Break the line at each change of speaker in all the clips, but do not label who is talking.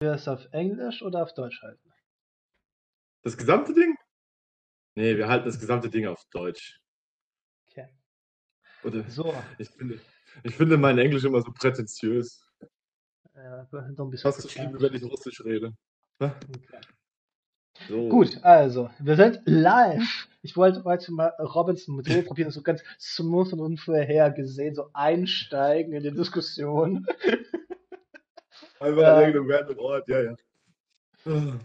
wir es auf Englisch oder auf Deutsch halten?
Das gesamte Ding? Nee, wir halten das gesamte Ding auf Deutsch.
Okay.
Oder
So,
ich finde, ich finde mein Englisch immer so prätentiös.
äh, so ein bisschen
Fast so schlimm, wenn ich Russisch rede.
Okay.
So.
Gut, also, wir sind live. Ich wollte heute mal Robinson Modell probieren, so ganz smooth und unvorhergesehen, so einsteigen in die Diskussion.
Einfach an irgendeinem random Ort, ja, ja. Ah.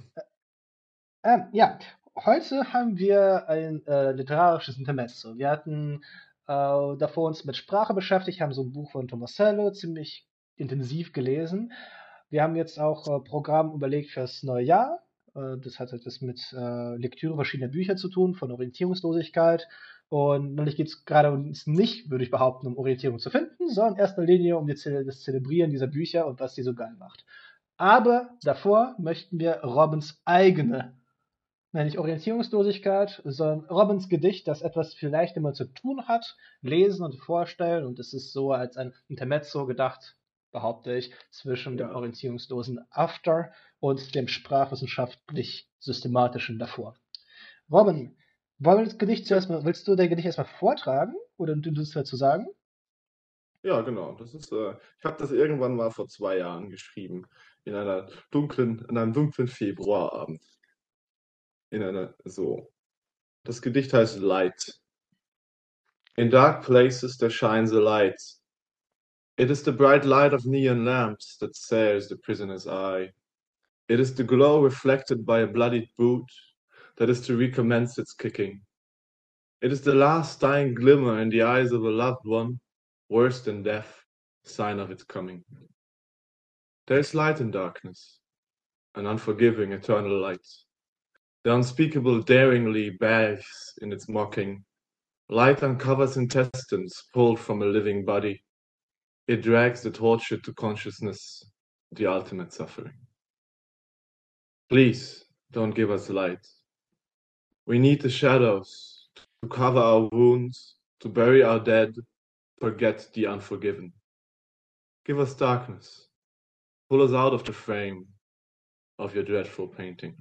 Ähm, ja, heute haben wir ein äh, literarisches Intermezzo. Wir hatten äh, davor uns mit Sprache beschäftigt, haben so ein Buch von Tomasello ziemlich intensiv gelesen. Wir haben jetzt auch äh, Programm überlegt fürs neue Jahr. Äh, das hat etwas mit äh, Lektüre verschiedener Bücher zu tun, von Orientierungslosigkeit. Und natürlich geht es gerade uns nicht, würde ich behaupten, um Orientierung zu finden, sondern in erster Linie um Ze das Zelebrieren dieser Bücher und was die so geil macht. Aber davor möchten wir Robins eigene Nein, nicht Orientierungslosigkeit, sondern Robins Gedicht, das etwas vielleicht immer zu tun hat, lesen und vorstellen. Und es ist so als ein Intermezzo gedacht, behaupte ich, zwischen dem orientierungslosen After und dem sprachwissenschaftlich systematischen davor. Robin, wollen wir das Gedicht zuerst mal, willst du dein Gedicht erstmal vortragen oder du willst dazu sagen?
Ja, genau. Das ist, äh, ich habe das irgendwann mal vor zwei Jahren geschrieben. In einer dunklen, in einem dunklen Februarabend. In einer, so. Das Gedicht heißt Light. In dark places there shines a light. It is the bright light of neon lamps that sears the prisoner's eye. It is the glow reflected by a bloodied boot that is to recommence its kicking. It is the last dying glimmer in the eyes of a loved one, worse than death, sign of its coming. There is light in darkness, an unforgiving eternal light. The unspeakable daringly bathes in its mocking. Light uncovers intestines pulled from a living body. It drags the tortured to consciousness, the ultimate suffering. Please don't give us light. We need the shadows to cover our wounds, to bury our dead, forget the unforgiven. Give us darkness. Pull us out of the frame of your dreadful painting.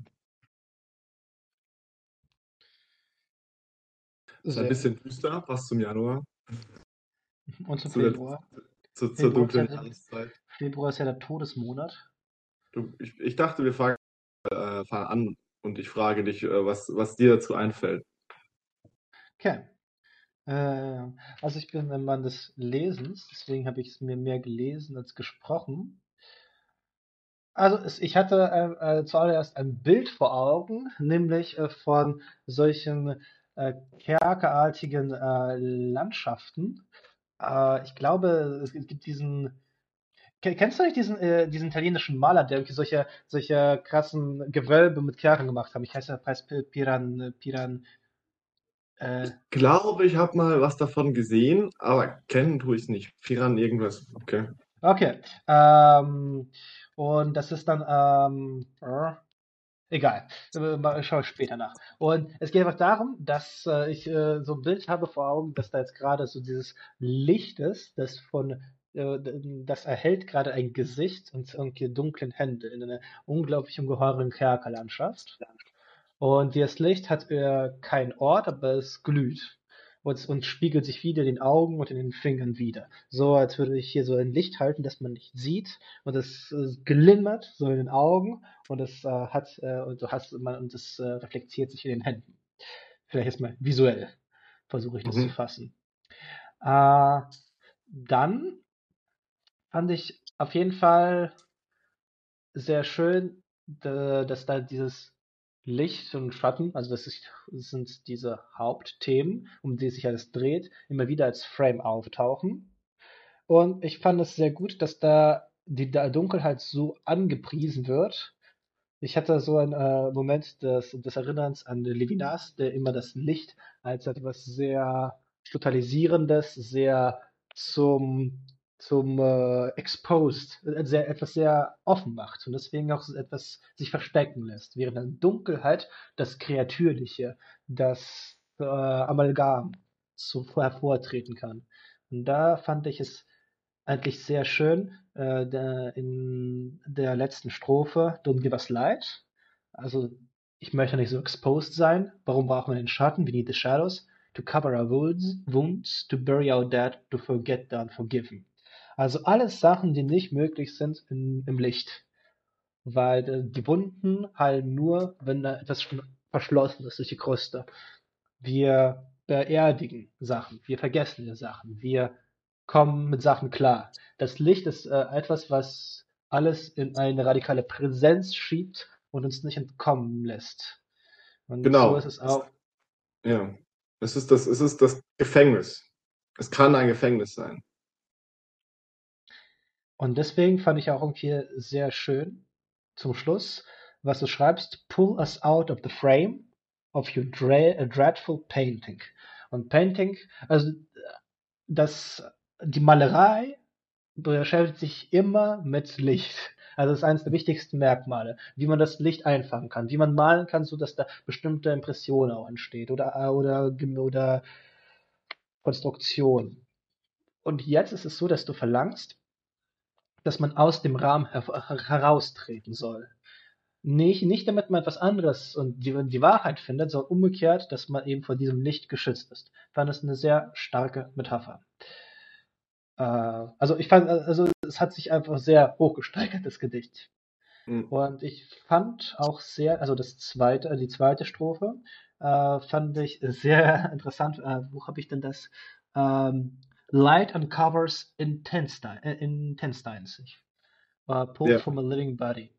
Ist ein bisschen düster, passt zum Januar,
Und zum
zu der-
Februar.
zu, zur
Februar
dunklen
ist ja-
Jahreszeit.
Februar ist ja der Todesmonat.
Du, ich, ich dachte, wir fangen, äh, fangen an und ich frage dich, äh, was, was dir dazu einfällt.
Okay. Äh, also ich bin ein Mann des Lesens, deswegen habe ich es mir mehr gelesen als gesprochen. Also es, ich hatte äh, äh, zuallererst ein Bild vor Augen, nämlich äh, von solchen kerkerartigen Landschaften. Ich glaube, es gibt diesen. Ke- Kennst du nicht diesen, äh, diesen italienischen Maler, der solche, solche krassen Gewölbe mit Kerkern gemacht hat? Ich heiße Preis Piran, Piran, äh,
Glaube, ich habe mal was davon gesehen, aber kennen tue ich es nicht. Piran irgendwas. Okay.
Okay. Ähm, und das ist dann, ähm, äh, egal. Schaue ich später nach. Und es geht einfach darum, dass äh, ich äh, so ein Bild habe vor Augen, dass da jetzt gerade so dieses Licht ist, das von, das erhält gerade ein Gesicht und irgendwie dunklen Hände in einer unglaublich ungeheuren Kerkerlandschaft. Und dieses Licht hat äh, keinen Ort, aber es glüht. Und, und spiegelt sich wieder in den Augen und in den Fingern wieder. So, als würde ich hier so ein Licht halten, das man nicht sieht. Und es äh, glimmert so in den Augen. Und es äh, hat, äh, und du hast, man, und es äh, reflektiert sich in den Händen. Vielleicht erstmal visuell versuche ich das
Mhm.
zu fassen. Äh, dann fand ich auf jeden Fall sehr schön, da- dass da dieses Licht und Schatten, also das, sind diese Hauptthemen, um die sich alles dreht, immer wieder als Frame auftauchen. Und ich fand es sehr gut, dass da die Dunkelheit so angepriesen wird. Ich hatte so einen äh, Moment des, des Erinnerns an Levinas, der immer das Licht als etwas sehr totalisierendes, sehr zum zum äh, exposed, äh, sehr, etwas sehr offen macht und deswegen auch etwas sich verstecken lässt, während dann Dunkelheit das Kreatürliche, das äh, Amalgam so hervortreten kann. Und da fand ich es eigentlich sehr schön, äh, der, in der letzten Strophe, Don't give us light. Also, ich möchte nicht so exposed sein. Warum brauchen wir den Schatten? We need the shadows to cover our wounds, wounds to bury our dead, to forget the unforgiven. Also alles Sachen, die nicht möglich sind in, im Licht. Weil äh, die Wunden heilen nur, wenn da etwas schon verschlossen ist durch die Kruste. Wir beerdigen Sachen, wir vergessen die Sachen, wir kommen mit Sachen klar. Das Licht ist äh, etwas, was alles in eine radikale Präsenz schiebt und uns nicht entkommen lässt. Und
Genau.
so ist es auch.
Ja. Es ist das, es ist das Gefängnis. Es kann ein Gefängnis sein.
Und deswegen fand ich auch irgendwie sehr schön zum Schluss, was du schreibst, pull us out of the frame of your dreadful painting. Und Painting, also das, die Malerei beschäftigt sich immer mit Licht. Also das ist eines der wichtigsten Merkmale, wie man das Licht einfangen kann, wie man malen kann, so dass da bestimmte Impression auch entsteht oder oder oder Konstruktion. Und jetzt ist es so, dass du verlangst, dass man aus dem Rahmen her heraustreten soll. Nicht, nicht damit man etwas anderes und die, die Wahrheit findet, sondern umgekehrt, dass man eben vor diesem Licht geschützt ist. Ich fand das eine sehr starke Metapher. Äh, also ich fand, also es hat sich einfach sehr hochgesteigert, das Gedicht.
Mhm.
Und ich fand auch sehr, also das zweite, die zweite Strophe, äh, fand ich sehr interessant. Äh, wo habe ich denn das? Ähm, Light uncovers äh, intestines. Ich, äh, pulled
Ja.
from a living body.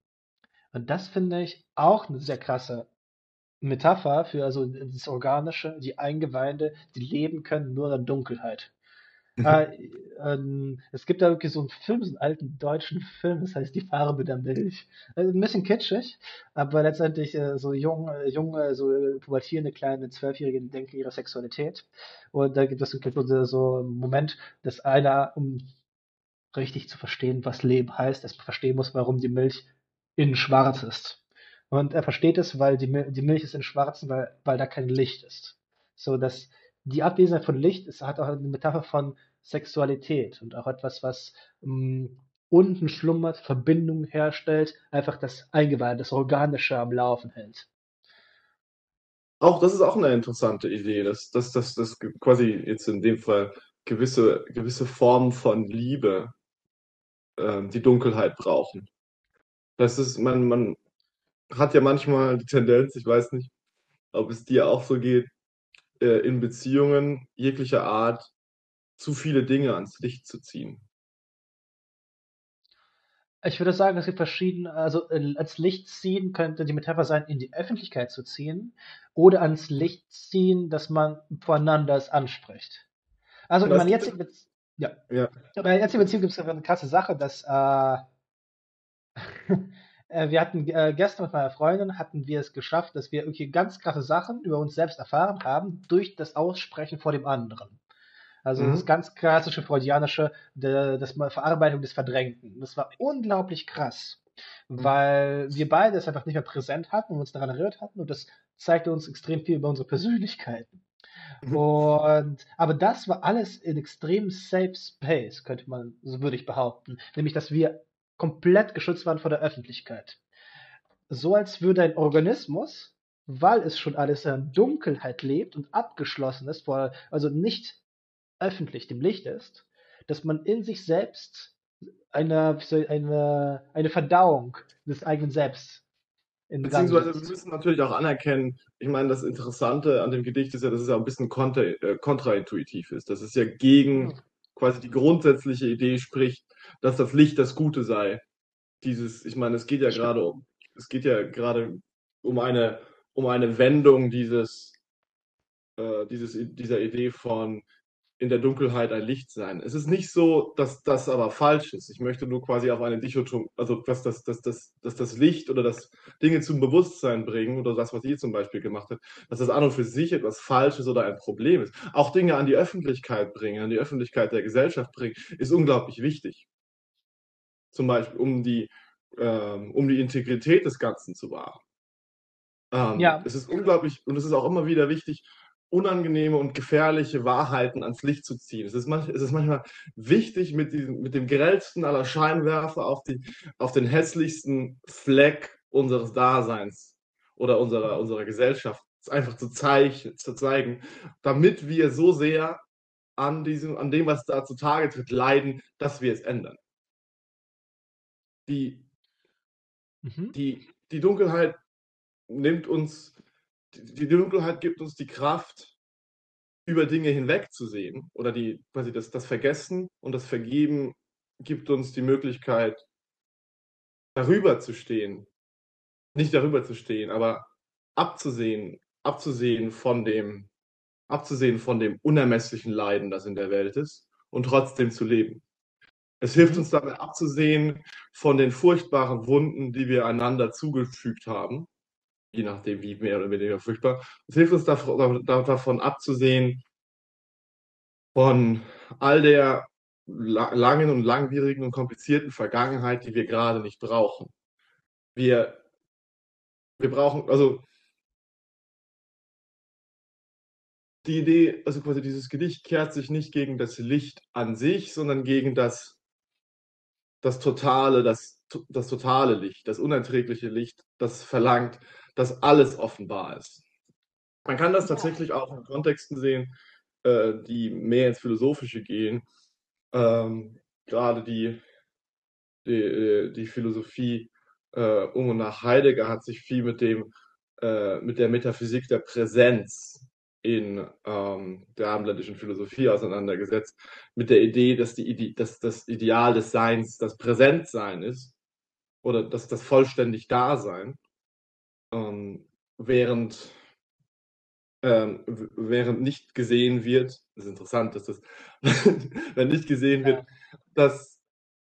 Und das finde ich auch eine sehr krasse Metapher für also das Organische, die Eingeweide, die leben können nur in der Dunkelheit. Äh, ähm, es gibt da wirklich so einen Film, so einen alten deutschen Film, das heißt Die Farbe der Milch. Äh, ein bisschen kitschig, aber letztendlich äh, so jung, äh, junge, so pubertierende kleine Zwölfjährige denken ihrer Sexualität. Und da gibt es so einen Moment, dass einer, um richtig zu verstehen, was Leben heißt, erst verstehen muss, warum die Milch in schwarz ist. Und er versteht es, weil die, die Milch ist in schwarzen, weil, weil da kein Licht ist. So dass die Abwesenheit von Licht ist, hat auch eine Metapher von Sexualität und auch etwas, was mh, unten schlummert, Verbindungen herstellt, einfach das Eingeweide, das Organische am Laufen hält.
Auch das ist auch eine interessante Idee, dass, dass, dass, dass quasi jetzt in dem Fall gewisse, gewisse Formen von Liebe ähm, die Dunkelheit brauchen. Das ist, man, man hat ja manchmal die Tendenz, ich weiß nicht, ob es dir auch so geht, äh, in Beziehungen jeglicher Art zu viele Dinge ans Licht zu ziehen.
Ich würde sagen, es gibt verschiedene, also äh, als Licht ziehen könnte die Metapher sein, in die Öffentlichkeit zu ziehen oder ans Licht ziehen, dass man voneinander es anspricht. Also in meiner jetzigen Beziehung, ja.
Ja.
In meiner jetzigen Beziehung gibt es eine krasse Sache, dass äh, wir hatten äh, gestern mit meiner Freundin hatten wir es geschafft, dass wir irgendwie ganz krasse Sachen über uns selbst erfahren haben durch das Aussprechen vor dem anderen. Also
Mhm.
das ganz klassische freudianische, de, das Verarbeitung des Verdrängten. Das war unglaublich krass, weil wir beide es einfach nicht mehr präsent hatten und uns daran erinnert hatten und das zeigte uns extrem viel über unsere Persönlichkeiten.
Mhm.
Und aber das war alles in extrem safe space, könnte man, so würde ich behaupten, nämlich dass wir komplett geschützt waren vor der Öffentlichkeit. So als würde ein Organismus, weil es schon alles in Dunkelheit lebt und abgeschlossen ist, vor, also nicht öffentlich dem Licht ist, dass man in sich selbst eine, eine, eine Verdauung des eigenen Selbst
Beziehungsweise wir müssen natürlich auch anerkennen, ich meine, das Interessante an dem Gedicht ist ja, dass es ja ein bisschen kontra, äh, kontraintuitiv ist. Dass es ja gegen
Hm.
Quasi die grundsätzliche Idee spricht, dass das Licht das Gute sei. Dieses, ich meine, es geht ja gerade um, es geht ja gerade um eine, um eine Wendung dieses, äh, dieses, dieser Idee von in der Dunkelheit ein Licht sein. Es ist nicht so, dass das aber falsch ist. Ich möchte nur quasi auf eine Dichotomie, also dass das, dass, das, dass das Licht oder das Dinge zum Bewusstsein bringen oder das, was ihr zum Beispiel gemacht habt, dass das an und für sich etwas Falsches oder ein Problem ist. Auch Dinge an die Öffentlichkeit bringen, an die Öffentlichkeit der Gesellschaft bringen, ist unglaublich wichtig. Zum Beispiel, um die, ähm, um die Integrität des Ganzen zu wahren. Ähm,
Ja.
Es ist unglaublich und es ist auch immer wieder wichtig, unangenehme und gefährliche Wahrheiten ans Licht zu ziehen. Es ist, manch, es ist manchmal wichtig, mit, diesem, mit dem grellsten aller Scheinwerfer auf, die, auf den hässlichsten Fleck unseres Daseins oder unserer, unserer Gesellschaft einfach zu, zeig, zu zeigen, damit wir so sehr an, diesem, an dem, was da zutage tritt, leiden, dass wir es ändern. Die, mhm. die, die Dunkelheit nimmt uns, die, Dunkelheit gibt uns die Kraft, über Dinge hinwegzusehen oder die, quasi das, das Vergessen und das Vergeben gibt uns die Möglichkeit, darüber zu stehen. Nicht darüber zu stehen, aber abzusehen, abzusehen von dem, abzusehen von dem unermesslichen Leiden, das in der Welt ist und trotzdem zu leben. Es hilft mhm. uns dabei abzusehen von den furchtbaren Wunden, die wir einander zugefügt haben, je nachdem wie mehr oder weniger furchtbar. Es hilft uns davon, abzusehen von all der langen und langwierigen und komplizierten Vergangenheit, die wir gerade nicht brauchen. Wir, wir brauchen, also die Idee, also quasi dieses Gedicht kehrt sich nicht gegen das Licht an sich, sondern gegen das, das totale, das, das totale Licht, das unerträgliche Licht, das verlangt, dass alles offenbar ist. Man kann das tatsächlich auch in Kontexten sehen, äh, die mehr ins Philosophische gehen. Ähm, gerade die, die, äh, die Philosophie äh, um und nach Heidegger hat sich viel mit dem äh, mit der Metaphysik der Präsenz in ähm, der abendländischen Philosophie auseinandergesetzt, mit der Idee, dass, die, dass das Ideal des Seins das Präsentsein ist oder dass das vollständig Dasein, ähm, während, ähm, während nicht gesehen wird, das ist interessant, dass das, wenn nicht gesehen wird, dass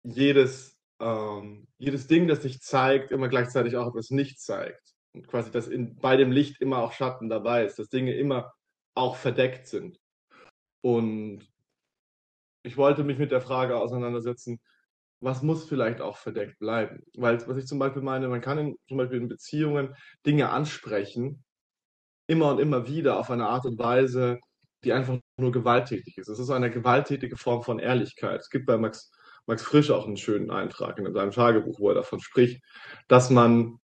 jedes, ähm, jedes Ding, das sich zeigt, immer gleichzeitig auch etwas nicht zeigt. Und quasi, dass in, bei dem Licht immer auch Schatten dabei ist, dass Dinge immer auch verdeckt sind. Und ich wollte mich mit der Frage auseinandersetzen, was muss vielleicht auch verdeckt bleiben? Weil, was ich zum Beispiel meine, man kann in, zum Beispiel in Beziehungen Dinge ansprechen, immer und immer wieder auf eine Art und Weise, die einfach nur gewalttätig ist. Es ist eine gewalttätige Form von Ehrlichkeit. Es gibt bei Max, Max Frisch auch einen schönen Eintrag in seinem Tagebuch, wo er davon spricht, dass man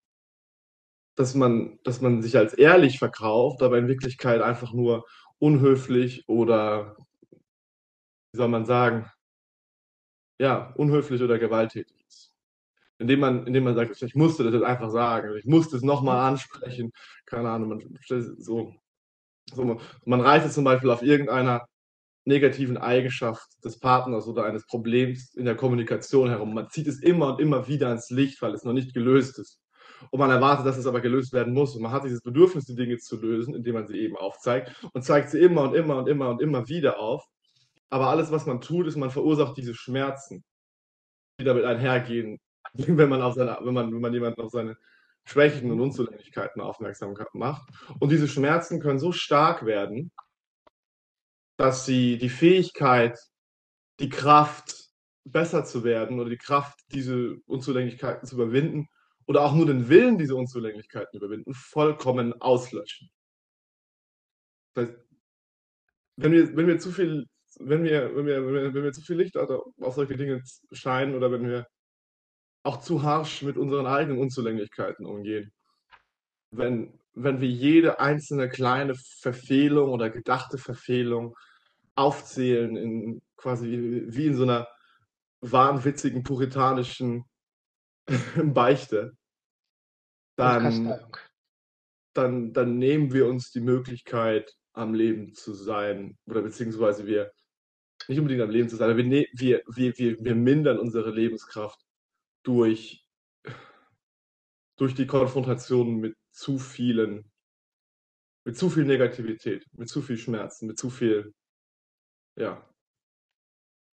dass man, dass man sich als ehrlich verkauft, aber in Wirklichkeit einfach nur unhöflich oder, wie soll man sagen, ja, unhöflich oder gewalttätig ist. Indem man, indem man sagt, ich musste das jetzt einfach sagen, ich musste es nochmal ansprechen, keine Ahnung, man, so, so, man reitet zum Beispiel auf irgendeiner negativen Eigenschaft des Partners oder eines Problems in der Kommunikation herum. Man zieht es immer und immer wieder ins Licht, weil es noch nicht gelöst ist und man erwartet, dass es aber gelöst werden muss. Und man hat dieses Bedürfnis, die Dinge zu lösen, indem man sie eben aufzeigt und zeigt sie immer und immer und immer und immer wieder auf. Aber alles, was man tut, ist, man verursacht diese Schmerzen, die damit einhergehen, wenn man, auf seine, wenn man, wenn man jemanden auf seine Schwächen und Unzulänglichkeiten aufmerksam macht. Und diese Schmerzen können so stark werden, dass sie die Fähigkeit, die Kraft, besser zu werden oder die Kraft, diese Unzulänglichkeiten zu überwinden, oder auch nur den Willen, diese Unzulänglichkeiten überwinden, vollkommen auslöschen. Das heißt, wenn wir, wenn wir zu viel, wenn wir, wenn wir, wenn wir, wenn wir zu viel Licht auf solche Dinge scheinen oder wenn wir auch zu harsch mit unseren eigenen Unzulänglichkeiten umgehen, wenn, wenn wir jede einzelne kleine Verfehlung oder gedachte Verfehlung aufzählen, in quasi wie in so einer wahnwitzigen puritanischen Beichte, dann, dann, dann nehmen wir uns die Möglichkeit, am Leben zu sein. Oder beziehungsweise wir, nicht unbedingt am Leben zu sein, aber wir, ne, wir, wir, wir, wir mindern unsere Lebenskraft durch, durch die Konfrontation mit zu vielen, mit zu viel Negativität, mit zu viel Schmerzen, mit zu viel, ja,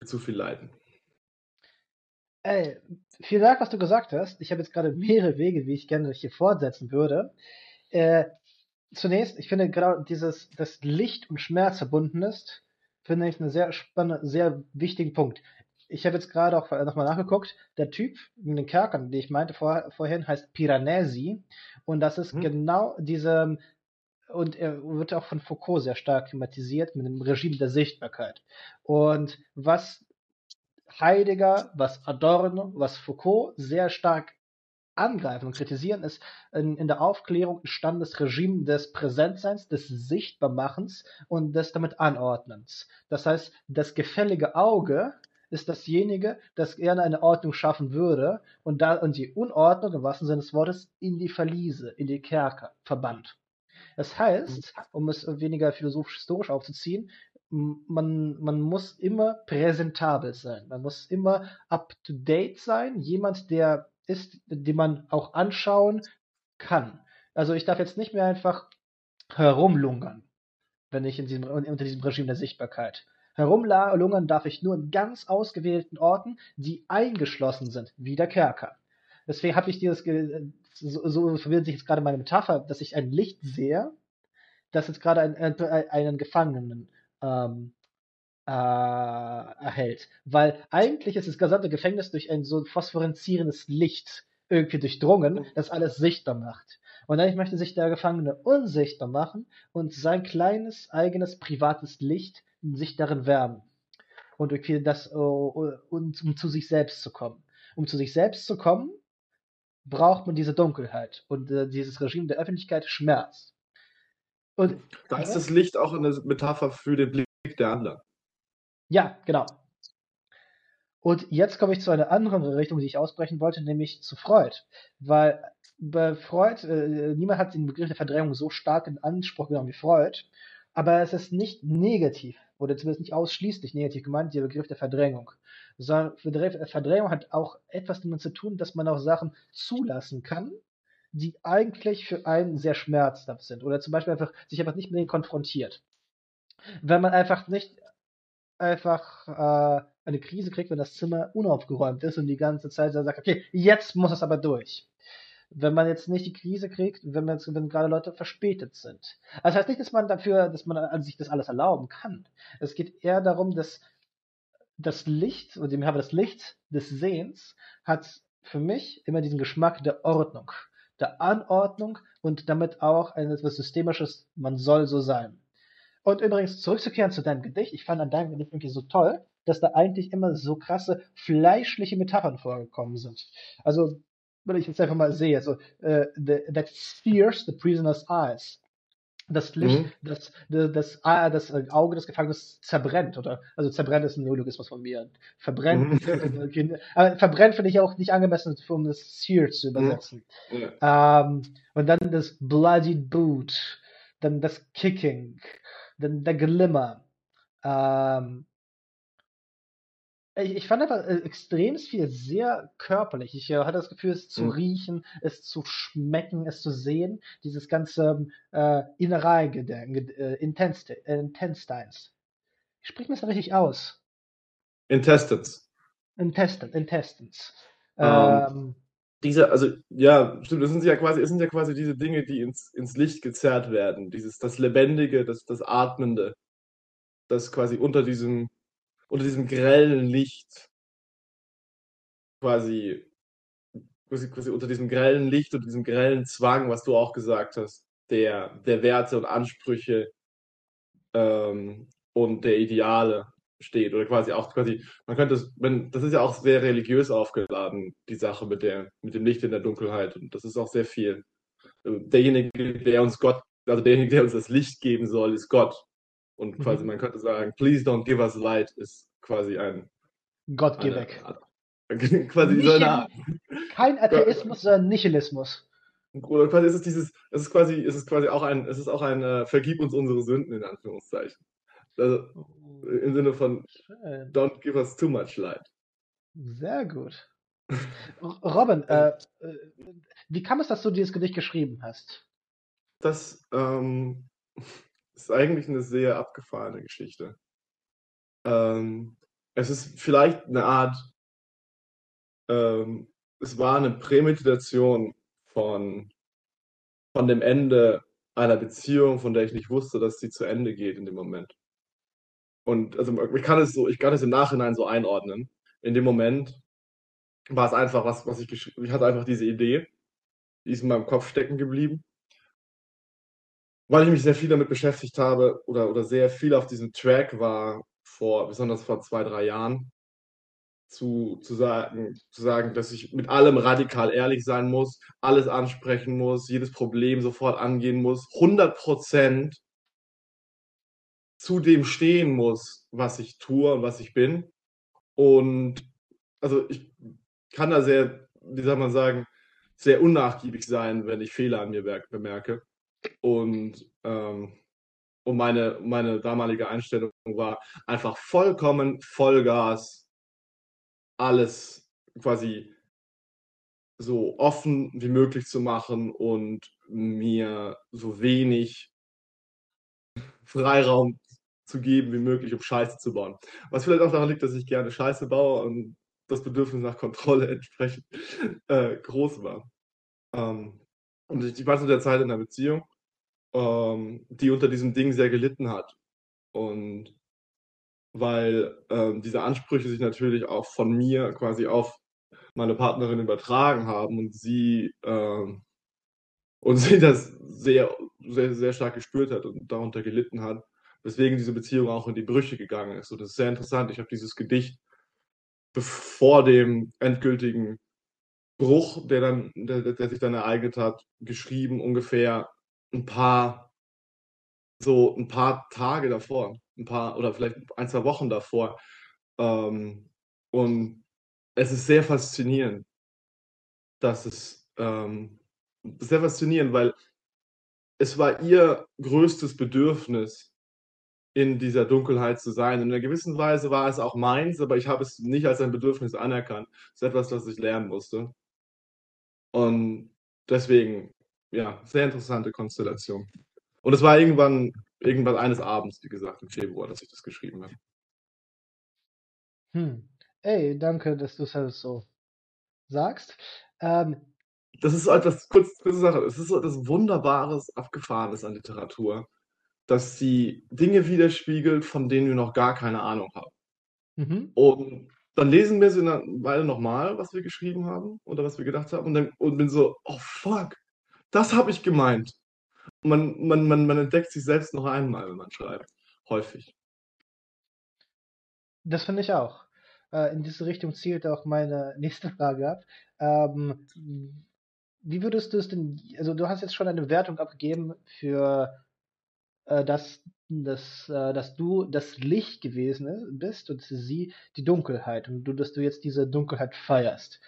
mit zu viel Leiden.
Ey, vielen Dank, was du gesagt hast. Ich habe jetzt gerade mehrere Wege, wie ich gerne hier fortsetzen würde. Äh, zunächst, ich finde genau dieses, dass Licht und Schmerz verbunden ist, finde ich einen sehr spannenden, sehr wichtigen Punkt. Ich habe jetzt gerade auch nochmal nachgeguckt. Der Typ in den Kerkern, den ich meinte vor, vorhin, heißt Piranesi. Und das ist mhm. genau diese und er wird auch von Foucault sehr stark thematisiert mit dem Regime der Sichtbarkeit. Und was Heidegger, was Adorno, was Foucault sehr stark angreifen und kritisieren, ist in, in der Aufklärung das Regime des Präsentseins, des Sichtbarmachens und des damit Anordnens. Das heißt, das gefällige Auge ist dasjenige, das gerne eine Ordnung schaffen würde und da und die Unordnung im wahrsten Sinne des Wortes in die Verliese, in die Kerker verbannt. Das heißt, um es weniger philosophisch-historisch aufzuziehen, man, man muss immer präsentabel sein. Man muss immer up to date sein. Jemand, der ist, den man auch anschauen kann. Also ich darf jetzt nicht mehr einfach herumlungern, wenn ich in diesem, unter diesem Regime der Sichtbarkeit. Herumlungern darf ich nur in ganz ausgewählten Orten, die eingeschlossen sind, wie der Kerker. Deswegen habe ich dieses, so, so verwirrt sich jetzt gerade meine Metapher, dass ich ein Licht sehe, das jetzt gerade einen, einen Gefangenen ähm, äh, erhält. Weil eigentlich ist das gesamte Gefängnis durch ein so phosphorenzierendes Licht irgendwie durchdrungen, das alles sichtbar macht. Und eigentlich möchte sich der Gefangene unsichtbar machen und sein kleines, eigenes, privates Licht sich darin wärmen. Und irgendwie das, uh, um zu sich selbst zu kommen. Um zu sich selbst zu kommen, braucht man diese Dunkelheit und äh, dieses Regime der Öffentlichkeit schmerzt.
Und, da ist das Licht auch eine Metapher für den Blick der anderen.
Ja, genau. Und jetzt komme ich zu einer anderen Richtung, die ich ausbrechen wollte, nämlich zu Freud. Weil bei Freud, äh, niemand hat den Begriff der Verdrängung so stark in Anspruch genommen wie Freud, aber es ist nicht negativ, oder zumindest nicht ausschließlich negativ gemeint, der Begriff der Verdrängung. Sondern Verdrängung hat auch etwas damit zu tun, dass man auch Sachen zulassen kann, die eigentlich für einen sehr schmerzhaft sind. Oder zum Beispiel einfach sich einfach nicht mit denen konfrontiert. Wenn man einfach nicht einfach äh, eine Krise kriegt, wenn das Zimmer unaufgeräumt ist und die ganze Zeit sagt, okay, jetzt muss es aber durch. Wenn man jetzt nicht die Krise kriegt, wenn man jetzt, wenn gerade Leute verspätet sind. Also das heißt nicht, dass man dafür, dass man an sich das alles erlauben kann. Es geht eher darum, dass das Licht, und dem habe das Licht des Sehens, hat für mich immer diesen Geschmack der Ordnung, der Anordnung und damit auch etwas Systemisches, man soll so sein. Und übrigens, zurückzukehren zu deinem Gedicht, ich fand an deinem Gedicht irgendwie so toll, dass da eigentlich immer so krasse fleischliche Metaphern vorgekommen sind. Also, wenn ich jetzt einfach mal sehe, so, uh, the, that sears the prisoner's eyes. Das Licht, mhm. das, das, das, ah, das, Auge des Gefangenen zerbrennt, oder? Also zerbrennt ist ein Neologismus von mir. Verbrennt, mhm. aber verbrennt finde ich auch nicht angemessen, um das sear zu übersetzen. Mhm. Ja. Um, und dann das bloodied boot, dann das kicking, dann der Glimmer. Ähm, ich, ich fand einfach äh, extrem viel sehr körperlich. Ich äh, hatte das Gefühl, es zu mhm. riechen, es zu schmecken, es zu sehen. Dieses ganze äh, Innereigedenken, äh, Intestines. Ich spreche mir das richtig aus.
Intestines.
Intestines. Intestines.
Um, ähm, ähm, diese, also ja, stimmt, das sind ja quasi, es sind ja quasi diese Dinge, die ins, ins Licht gezerrt werden. Dieses, das Lebendige, das, das Atmende, das quasi unter diesem, unter diesem grellen Licht quasi, quasi, quasi unter diesem grellen Licht und diesem grellen Zwang, was du auch gesagt hast, der, der Werte und Ansprüche ähm, und der Ideale steht oder quasi auch quasi, man könnte es, wenn, das ist ja auch sehr religiös aufgeladen, die Sache mit der, mit dem Licht in der Dunkelheit und das ist auch sehr viel. Derjenige, der uns Gott, also derjenige, der uns das Licht geben soll, ist Gott. Und mhm. quasi, mhm. man könnte sagen, please don't give us light ist quasi ein
Gott geh weg.
quasi Nihil so eine
Kein Atheismus, sondern Nihilismus.
Oder quasi ist es dieses, es ist quasi, es ist quasi auch ein, es ist auch ein äh, Vergib uns unsere Sünden in Anführungszeichen. Also, im Sinne von Schön. Don't give us too much light.
Sehr gut. Robin, äh, äh, wie kam es, dass du dieses Gedicht geschrieben hast?
Das ähm, ist eigentlich eine sehr abgefahrene Geschichte. Ähm, es ist vielleicht eine Art, ähm, es war eine Prämeditation von, von dem Ende einer Beziehung, von der ich nicht wusste, dass sie zu Ende geht in dem Moment. Und also ich kann es so, ich kann es im Nachhinein so einordnen. In dem Moment war es einfach was, was ich geschrieben Ich hatte einfach diese Idee, die ist in meinem Kopf stecken geblieben. weil ich mich sehr viel damit beschäftigt habe oder, oder sehr viel auf diesem Track war, vor, besonders vor zwei, drei Jahren, zu, zu, sagen, zu sagen, dass ich mit allem radikal ehrlich sein muss, alles ansprechen muss, jedes Problem sofort angehen muss, 100 Prozent zu dem stehen muss, was ich tue und was ich bin. Und also ich kann da sehr, wie soll man sagen, sehr unnachgiebig sein, wenn ich Fehler an mir bemerke. Und, ähm, und meine, meine damalige Einstellung war einfach vollkommen Vollgas, alles quasi so offen wie möglich zu machen und mir so wenig Freiraum zu geben wie möglich, um Scheiße zu bauen. Was vielleicht auch daran liegt, dass ich gerne Scheiße baue und das Bedürfnis nach Kontrolle entsprechend äh, groß war. Ähm, und ich, ich war zu der Zeit in einer Beziehung, ähm, die unter diesem Ding sehr gelitten hat. Und weil ähm, diese Ansprüche sich natürlich auch von mir quasi auf meine Partnerin übertragen haben und sie ähm, und sie das sehr, sehr, sehr stark gespürt hat und darunter gelitten hat, weswegen diese Beziehung auch in die Brüche gegangen ist. Und das ist sehr interessant. Ich habe dieses Gedicht vor dem endgültigen Bruch, der dann, der, der sich dann ereignet hat, geschrieben, ungefähr ein paar, so ein paar Tage davor, ein paar oder vielleicht ein, zwei Wochen davor. Ähm, und es ist sehr faszinierend, dass es ähm, sehr faszinierend, weil es war ihr größtes Bedürfnis, in dieser Dunkelheit zu sein. In einer gewissen Weise war es auch meins, aber ich habe es nicht als ein Bedürfnis anerkannt. Es ist etwas, das ich lernen musste. Und deswegen, ja, sehr interessante Konstellation. Und es war irgendwann, irgendwann eines Abends, wie gesagt, im Februar, dass ich das geschrieben habe.
Hm. Ey, danke, dass du es halt so sagst. Ähm,
das ist so etwas, kurz, kurze Sache, es ist so etwas Wunderbares, Abgefahrenes an Literatur, dass sie Dinge widerspiegelt, von denen wir noch gar keine Ahnung haben. Mhm. Und dann lesen wir sie eine Weile nochmal, was wir geschrieben haben oder was wir gedacht haben und, dann, und bin so, oh fuck, das habe ich gemeint. Man, man, man, man entdeckt sich selbst noch einmal, wenn man schreibt. Häufig.
Das finde ich auch. Äh, in diese Richtung zielt auch meine nächste Frage ab. Ähm, wie würdest du es denn, also du hast jetzt schon eine Wertung abgegeben für äh, dass, dass, äh, dass du das Licht gewesen bist und sie die Dunkelheit und du, dass du jetzt diese Dunkelheit feierst.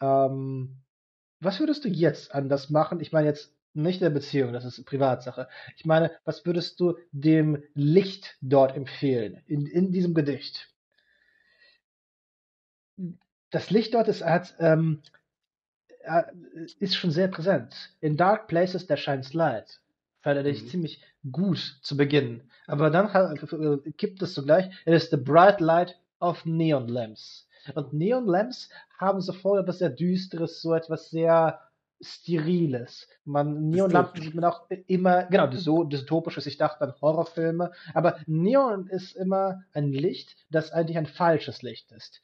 Ähm, was würdest du jetzt anders machen? Ich meine jetzt nicht in der Beziehung, das ist Privatsache. Ich meine, was würdest du dem Licht dort empfehlen, in, in diesem Gedicht? Das Licht dort ist, hat, ähm, äh, ist schon sehr präsent. In dark places there shines light fand ich mhm. ziemlich gut zu Beginn. Aber dann äh, gibt es sogleich, it is the bright light of neon lamps. Und Neon Lamps haben sofort etwas sehr Düsteres, so etwas sehr Steriles. Man, Neonlampen sieht man auch immer, genau, so dystopisches, ich dachte an Horrorfilme, aber Neon ist immer ein Licht, das eigentlich ein falsches Licht ist.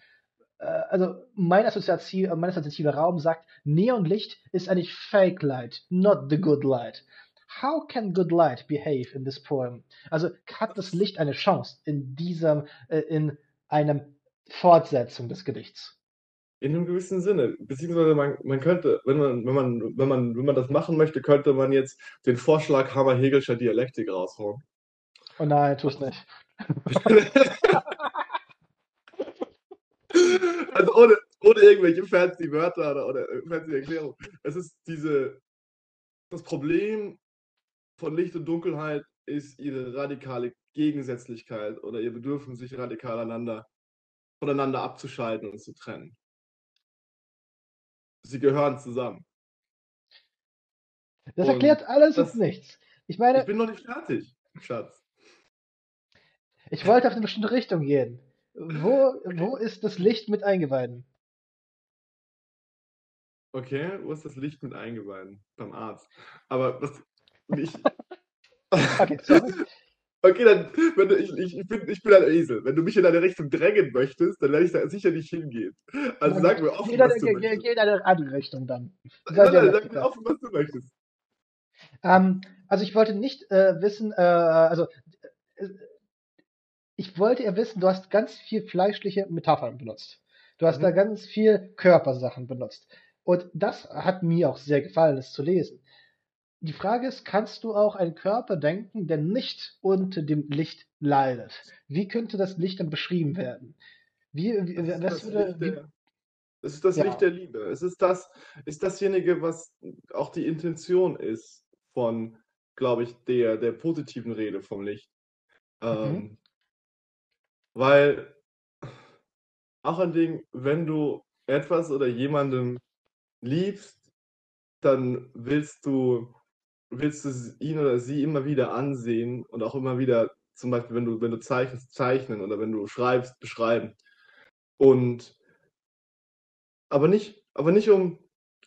Äh, also mein, Assoziativ, mein assoziativer Raum sagt, Neonlicht ist eigentlich Fake Light, not the good light. How can good light behave in this poem? Also hat das Licht eine Chance in diesem, äh, in einem Fortsetzung des Gedichts?
In einem gewissen Sinne. Beziehungsweise man, man könnte, wenn man, wenn man, wenn man, wenn man das machen möchte, könnte man jetzt den Vorschlag Hammer-Hegelscher Dialektik raushauen.
Oh nein, tu's nicht.
also ohne, ohne irgendwelche fancy Wörter oder, oder fancy Erklärungen. Es ist diese, das Problem von Licht und Dunkelheit ist ihre radikale Gegensätzlichkeit oder ihr Bedürfnis, sich radikal einander, voneinander abzuschalten und zu trennen. Sie gehören zusammen.
Das und erklärt alles das, und nichts. Ich meine.
Ich bin noch nicht fertig, Schatz.
Ich wollte auf eine bestimmte Richtung gehen. Wo, wo ist das Licht mit Eingeweiden?
Okay, wo ist das Licht mit Eingeweiden? Beim Arzt. Aber was, nicht.
Okay, sorry.
Okay, dann, wenn du, ich, ich, bin, ich bin ein Esel. Wenn du mich in eine Richtung drängen möchtest, dann werde ich da sicher nicht hingehen. Also sag mir offen,
was du möchtest. Geh in eine andere Richtung dann.
Sag, nein, nein, sag mir offen, was du möchtest.
Ähm, also ich wollte nicht äh, wissen, äh, also äh, ich wollte ja wissen, du hast ganz viel fleischliche Metaphern benutzt. Du hast
Mhm.
da ganz viel Körpersachen benutzt. Und das hat mir auch sehr gefallen, das zu lesen. Die Frage ist, kannst du auch einen Körper denken, der nicht unter dem Licht leidet? Wie könnte das Licht dann beschrieben werden? Wie, wie
Das ist
was
das
würde,
Licht
wie,
der, es ist das
ja.
Licht der Liebe. Es ist das, ist dasjenige, was auch die Intention ist von, glaube ich, der, der positiven Rede vom Licht.
Mhm.
Ähm, weil auch ein Ding, wenn du etwas oder jemanden liebst, dann willst du, willst du ihn oder sie immer wieder ansehen und auch immer wieder, zum Beispiel, wenn du, wenn du zeichnest, zeichnen oder wenn du schreibst, beschreiben. Und aber nicht, aber nicht um,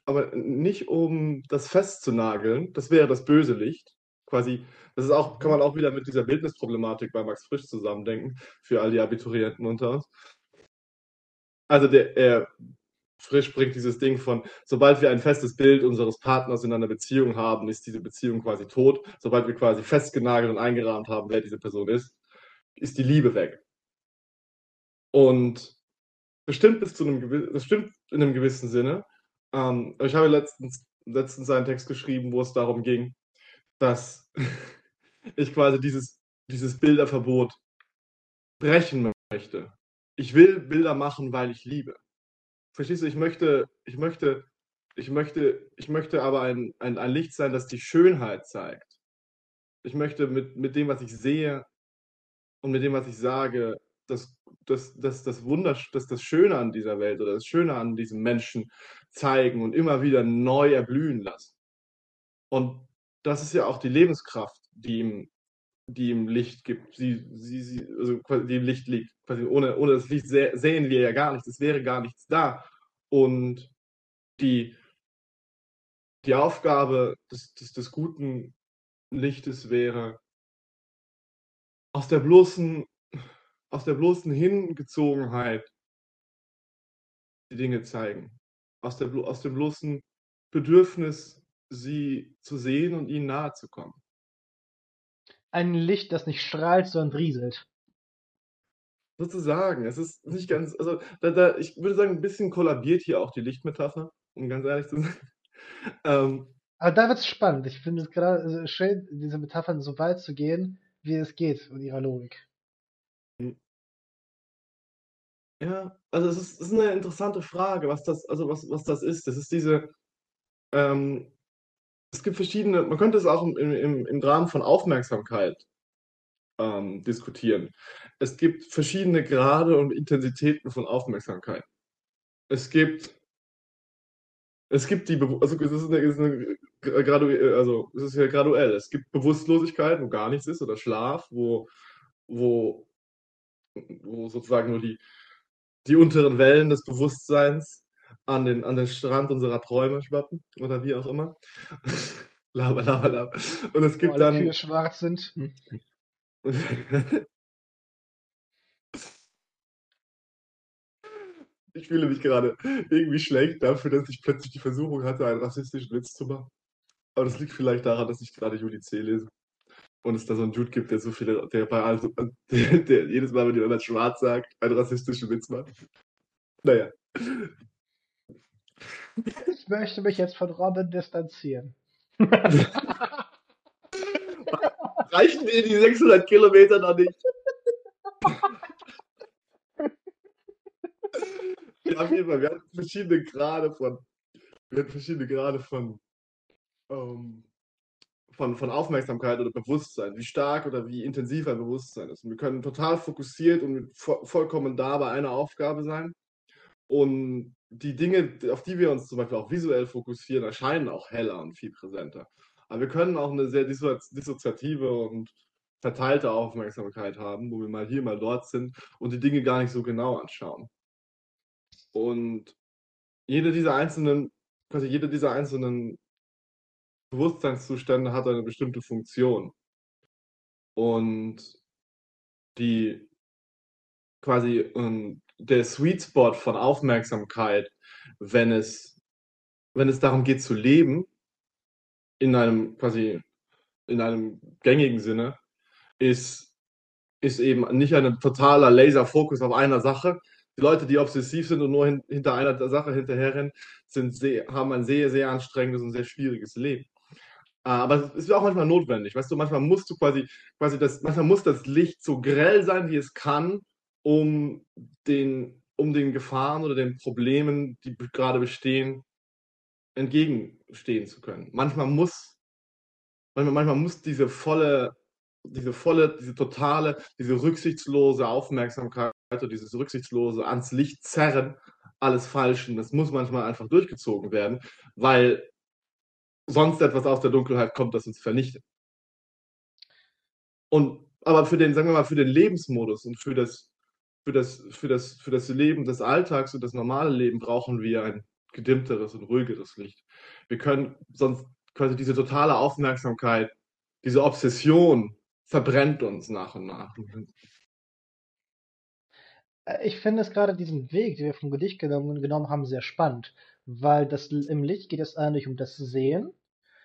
aber nicht um das festzunageln, das wäre das böse Licht. Quasi, das ist auch, kann man auch wieder mit dieser Bildnisproblematik bei Max Frisch zusammendenken, für all die Abiturienten unter uns. Also der, er, Frisch bringt dieses Ding von, sobald wir ein festes Bild unseres Partners in einer Beziehung haben, ist diese Beziehung quasi tot. Sobald wir quasi festgenagelt und eingerahmt haben, wer diese Person ist, ist die Liebe weg. Und bestimmt bis zu einem gewissen, das stimmt in einem gewissen Sinne. Ähm, ich habe letztens, letztens einen Text geschrieben, wo es darum ging, dass ich quasi dieses, dieses Bilderverbot brechen möchte. Ich will Bilder machen, weil ich liebe. Verstehst du, ich möchte, ich möchte, ich möchte, ich möchte aber ein, ein, ein Licht sein, das die Schönheit zeigt. Ich möchte mit, mit dem, was ich sehe und mit dem, was ich sage, das, das, das, das Wunder, das, das Schöne an dieser Welt oder das Schöne an diesem Menschen zeigen und immer wieder neu erblühen lassen. Und das ist ja auch die Lebenskraft, die ihm, die ihm Licht gibt, sie, sie, sie, also die im Licht liegt. Quasi ohne, ohne das Licht seh, sehen wir ja gar nichts, es wäre gar nichts da. Und die, die Aufgabe des, des, des guten Lichtes wäre, aus der bloßen, aus der bloßen Hingezogenheit die Dinge zeigen. Aus, der, aus dem bloßen Bedürfnis, sie zu sehen und ihnen nahe zu kommen.
Ein Licht, das nicht strahlt, sondern rieselt.
Sozusagen. Es ist nicht ganz, also da, da, ich würde sagen, ein bisschen kollabiert hier auch die Lichtmetapher, um ganz ehrlich zu sein. ähm,
Aber da wird es spannend. Ich finde es gerade schön, diese Metaphern so weit zu gehen, wie es geht in ihrer Logik.
Ja, also es ist, es ist eine interessante Frage, was das, also was, was das ist. Das ist diese, ähm, es gibt verschiedene, man könnte es auch im, im, im Rahmen von Aufmerksamkeit ähm, diskutieren. Es gibt verschiedene Grade und Intensitäten von Aufmerksamkeit. Es gibt, es gibt die, also es ist eine, es ist eine gradu, also es ist ja graduell. Es gibt Bewusstlosigkeit, wo gar nichts ist, oder Schlaf, wo, wo, wo sozusagen nur die, die unteren Wellen des Bewusstseins an den, an den Strand unserer Träume schwappen oder wie auch immer. laber, laber, laber. Und es gibt
Wo alle
dann.
Kühe schwarz sind.
Ich fühle mich gerade irgendwie schlecht dafür, dass ich plötzlich die Versuchung hatte, einen rassistischen Witz zu machen. Aber das liegt vielleicht daran, dass ich gerade Juli C. lese. Und es da so einen Dude gibt, der so viele, der bei also, der, der jedes Mal, wenn jemand schwarz sagt, einen rassistischen Witz macht. Naja.
Ich möchte mich jetzt von Robin distanzieren.
Reichen dir die 600 Kilometer noch nicht? ja, auf jeden Fall, wir hatten verschiedene Grade von, wir hatten verschiedene Grade von, ähm, von, von Aufmerksamkeit oder Bewusstsein, wie stark oder wie intensiv ein Bewusstsein ist. Und wir können total fokussiert und vo vollkommen da bei einer Aufgabe sein. Und die Dinge, auf die wir uns zum Beispiel auch visuell fokussieren, erscheinen auch heller und viel präsenter. Aber wir können auch eine sehr dissoziative und verteilte Aufmerksamkeit haben, wo wir mal hier, mal dort sind und die Dinge gar nicht so genau anschauen. Und jede dieser einzelnen, quasi jede dieser einzelnen Bewusstseinszustände hat eine bestimmte Funktion. Und die quasi um, der Sweet Spot von Aufmerksamkeit, wenn es, wenn es darum geht zu leben, in einem quasi in einem gängigen Sinne ist, ist eben nicht ein totaler Laserfokus auf einer Sache. Die Leute, die obsessiv sind und nur hin, hinter einer Sache hinterherrennen, sind sehr, haben ein sehr, sehr anstrengendes und sehr schwieriges Leben. Ah, aber es ist auch manchmal notwendig. Weißt du, manchmal musst du quasi, quasi das, manchmal muss das Licht so grell sein, wie es kann, um den, um den Gefahren oder den Problemen, die gerade bestehen, entgegenstehen zu können. Manchmal muss, manchmal, manchmal muss diese volle, diese volle, diese totale, diese rücksichtslose Aufmerksamkeit oder dieses rücksichtslose ans Licht zerren alles Falschen, das muss manchmal einfach durchgezogen werden, weil sonst etwas aus der Dunkelheit kommt, das uns vernichtet. Und aber für den, sagen wir mal, für den Lebensmodus und für das, für das, für das, für das Leben des Alltags und das normale Leben brauchen wir ein gedimmteres und ruhigeres Licht. Wir können sonst quasi diese totale Aufmerksamkeit, diese Obsession verbrennt uns nach und nach.
Äh, ich finde es gerade diesen Weg, den wir vom Gedicht genommen, genommen haben, sehr spannend, weil das im Licht geht es eigentlich um das Sehen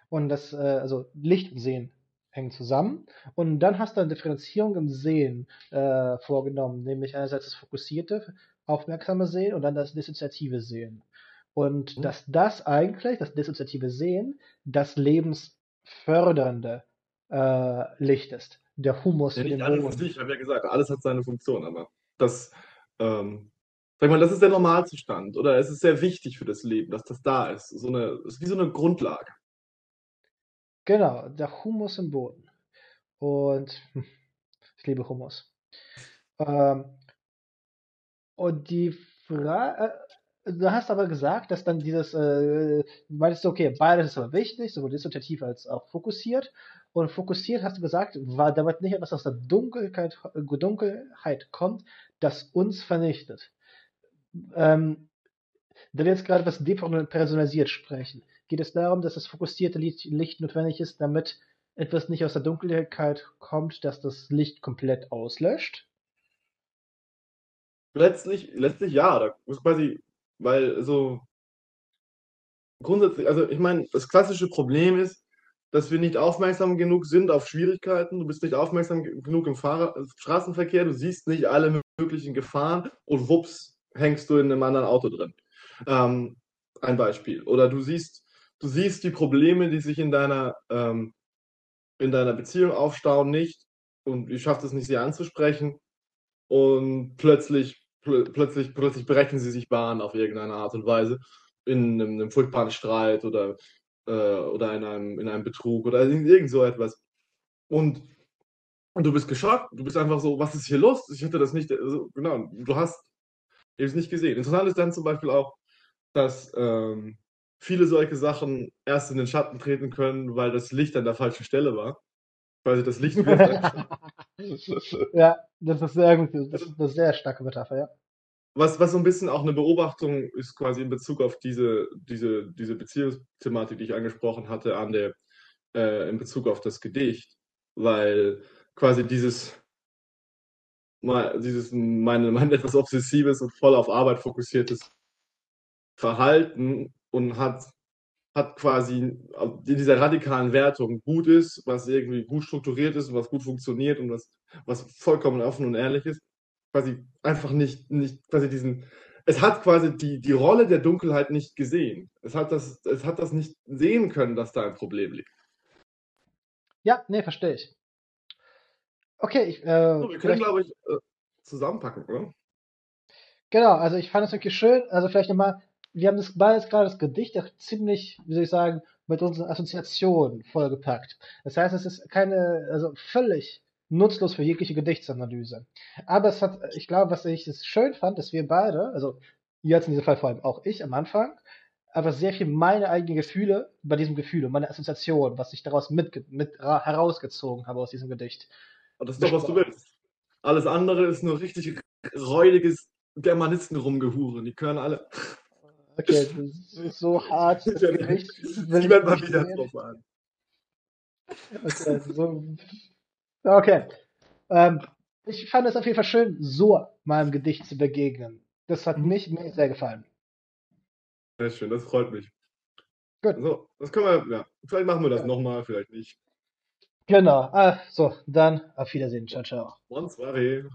und das, äh, also Licht und Sehen hängen zusammen. Und dann hast du eine Differenzierung im Sehen äh, vorgenommen, nämlich einerseits das fokussierte, aufmerksame Sehen und dann das dissoziative Sehen. Und mhm. dass das eigentlich, das dissoziative Sehen, das lebensfördernde äh, Licht ist. Der Humus
ja, für den alles. Ich habe ja gesagt, alles hat seine Funktion, aber das, ähm, sag mal, das ist der Normalzustand oder es ist sehr wichtig für das Leben, dass das da ist. So eine, ist wie so eine Grundlage.
Genau, der Humus im Boden. Und ich liebe Humus. Ähm, und die Frage, äh, du hast aber gesagt, dass dann dieses, äh, meinst okay, beides ist aber wichtig, sowohl dissoziativ als auch fokussiert. Und fokussiert hast du gesagt, war damit nicht etwas aus der Dunkelheit, Dunkelheit kommt, das uns vernichtet. Ähm, da wir jetzt gerade was depersonalisiert sprechen, geht es darum, dass das fokussierte Licht notwendig ist, damit etwas nicht aus der Dunkelheit kommt, dass das Licht komplett auslöscht?
Letztlich, letztlich ja. Da ist quasi, weil so grundsätzlich, also ich meine, das klassische Problem ist, dass wir nicht aufmerksam genug sind auf Schwierigkeiten. Du bist nicht aufmerksam genug im Fahrer Straßenverkehr, du siehst nicht alle möglichen Gefahren und wups, hängst du in einem anderen Auto drin. Ähm, ein Beispiel. Oder du siehst du siehst die Probleme, die sich in deiner, ähm, in deiner Beziehung aufstauen, nicht und ihr schafft es nicht, sie anzusprechen und plötzlich, pl plötzlich, plötzlich berechnen sie sich Bahn auf irgendeine Art und Weise in einem, einem furchtbaren Streit oder, äh, oder in, einem, in einem Betrug oder irgend so etwas. Und, und du bist geschockt, du bist einfach so, was ist hier los? Ich hätte das nicht, also, genau, du hast es nicht gesehen. Interessant ist dann zum Beispiel auch, dass ähm, viele solche Sachen erst in den Schatten treten können, weil das Licht an der falschen Stelle war. Weil das Licht
Ja, das ist sehr gut. Das ist eine sehr starke Metapher, ja.
Was, was so ein bisschen auch eine Beobachtung ist, quasi in Bezug auf diese, diese, diese Beziehungsthematik, die ich angesprochen hatte, an der, äh, in Bezug auf das Gedicht. Weil quasi dieses, mal, dieses mein, mein etwas obsessives und voll auf Arbeit fokussiertes Verhalten und hat, hat quasi in dieser radikalen Wertung gut ist, was irgendwie gut strukturiert ist, was gut funktioniert und was, was vollkommen offen und ehrlich ist, quasi einfach nicht, nicht quasi diesen, es hat quasi die, die Rolle der Dunkelheit nicht gesehen. Es hat, das, es hat das nicht sehen können, dass da ein Problem liegt.
Ja, nee, verstehe ich. Okay, ich. Äh,
so, wir können, glaube ich, äh, zusammenpacken, oder?
Genau, also ich fand es wirklich schön. Also vielleicht nochmal wir haben das beides gerade das Gedicht auch ziemlich, wie soll ich sagen, mit unseren Assoziationen vollgepackt. Das heißt, es ist keine, also völlig nutzlos für jegliche Gedichtsanalyse. Aber es hat, ich glaube, was ich schön fand, dass wir beide, also jetzt in diesem Fall vor allem auch ich am Anfang, aber sehr viel meine eigenen Gefühle bei diesem Gefühl und meine Assoziation, was ich daraus mit, mit herausgezogen habe aus diesem Gedicht.
Und das ist doch, was du willst. Alles andere ist nur richtig räudiges Germanisten rumgehure. Die können alle.
Okay, das ist so hart.
Ich, ich werde mal wieder drauf an.
Okay, so, okay. Ähm, ich fand es auf jeden Fall schön, so meinem Gedicht zu begegnen. Das hat mhm. mich mir sehr gefallen.
Sehr schön, das freut mich.
Gut.
So, das können wir, ja. Vielleicht machen wir das nochmal, vielleicht nicht.
Genau. Ah, so, dann auf Wiedersehen. Ciao, ciao.
Bonsoiré.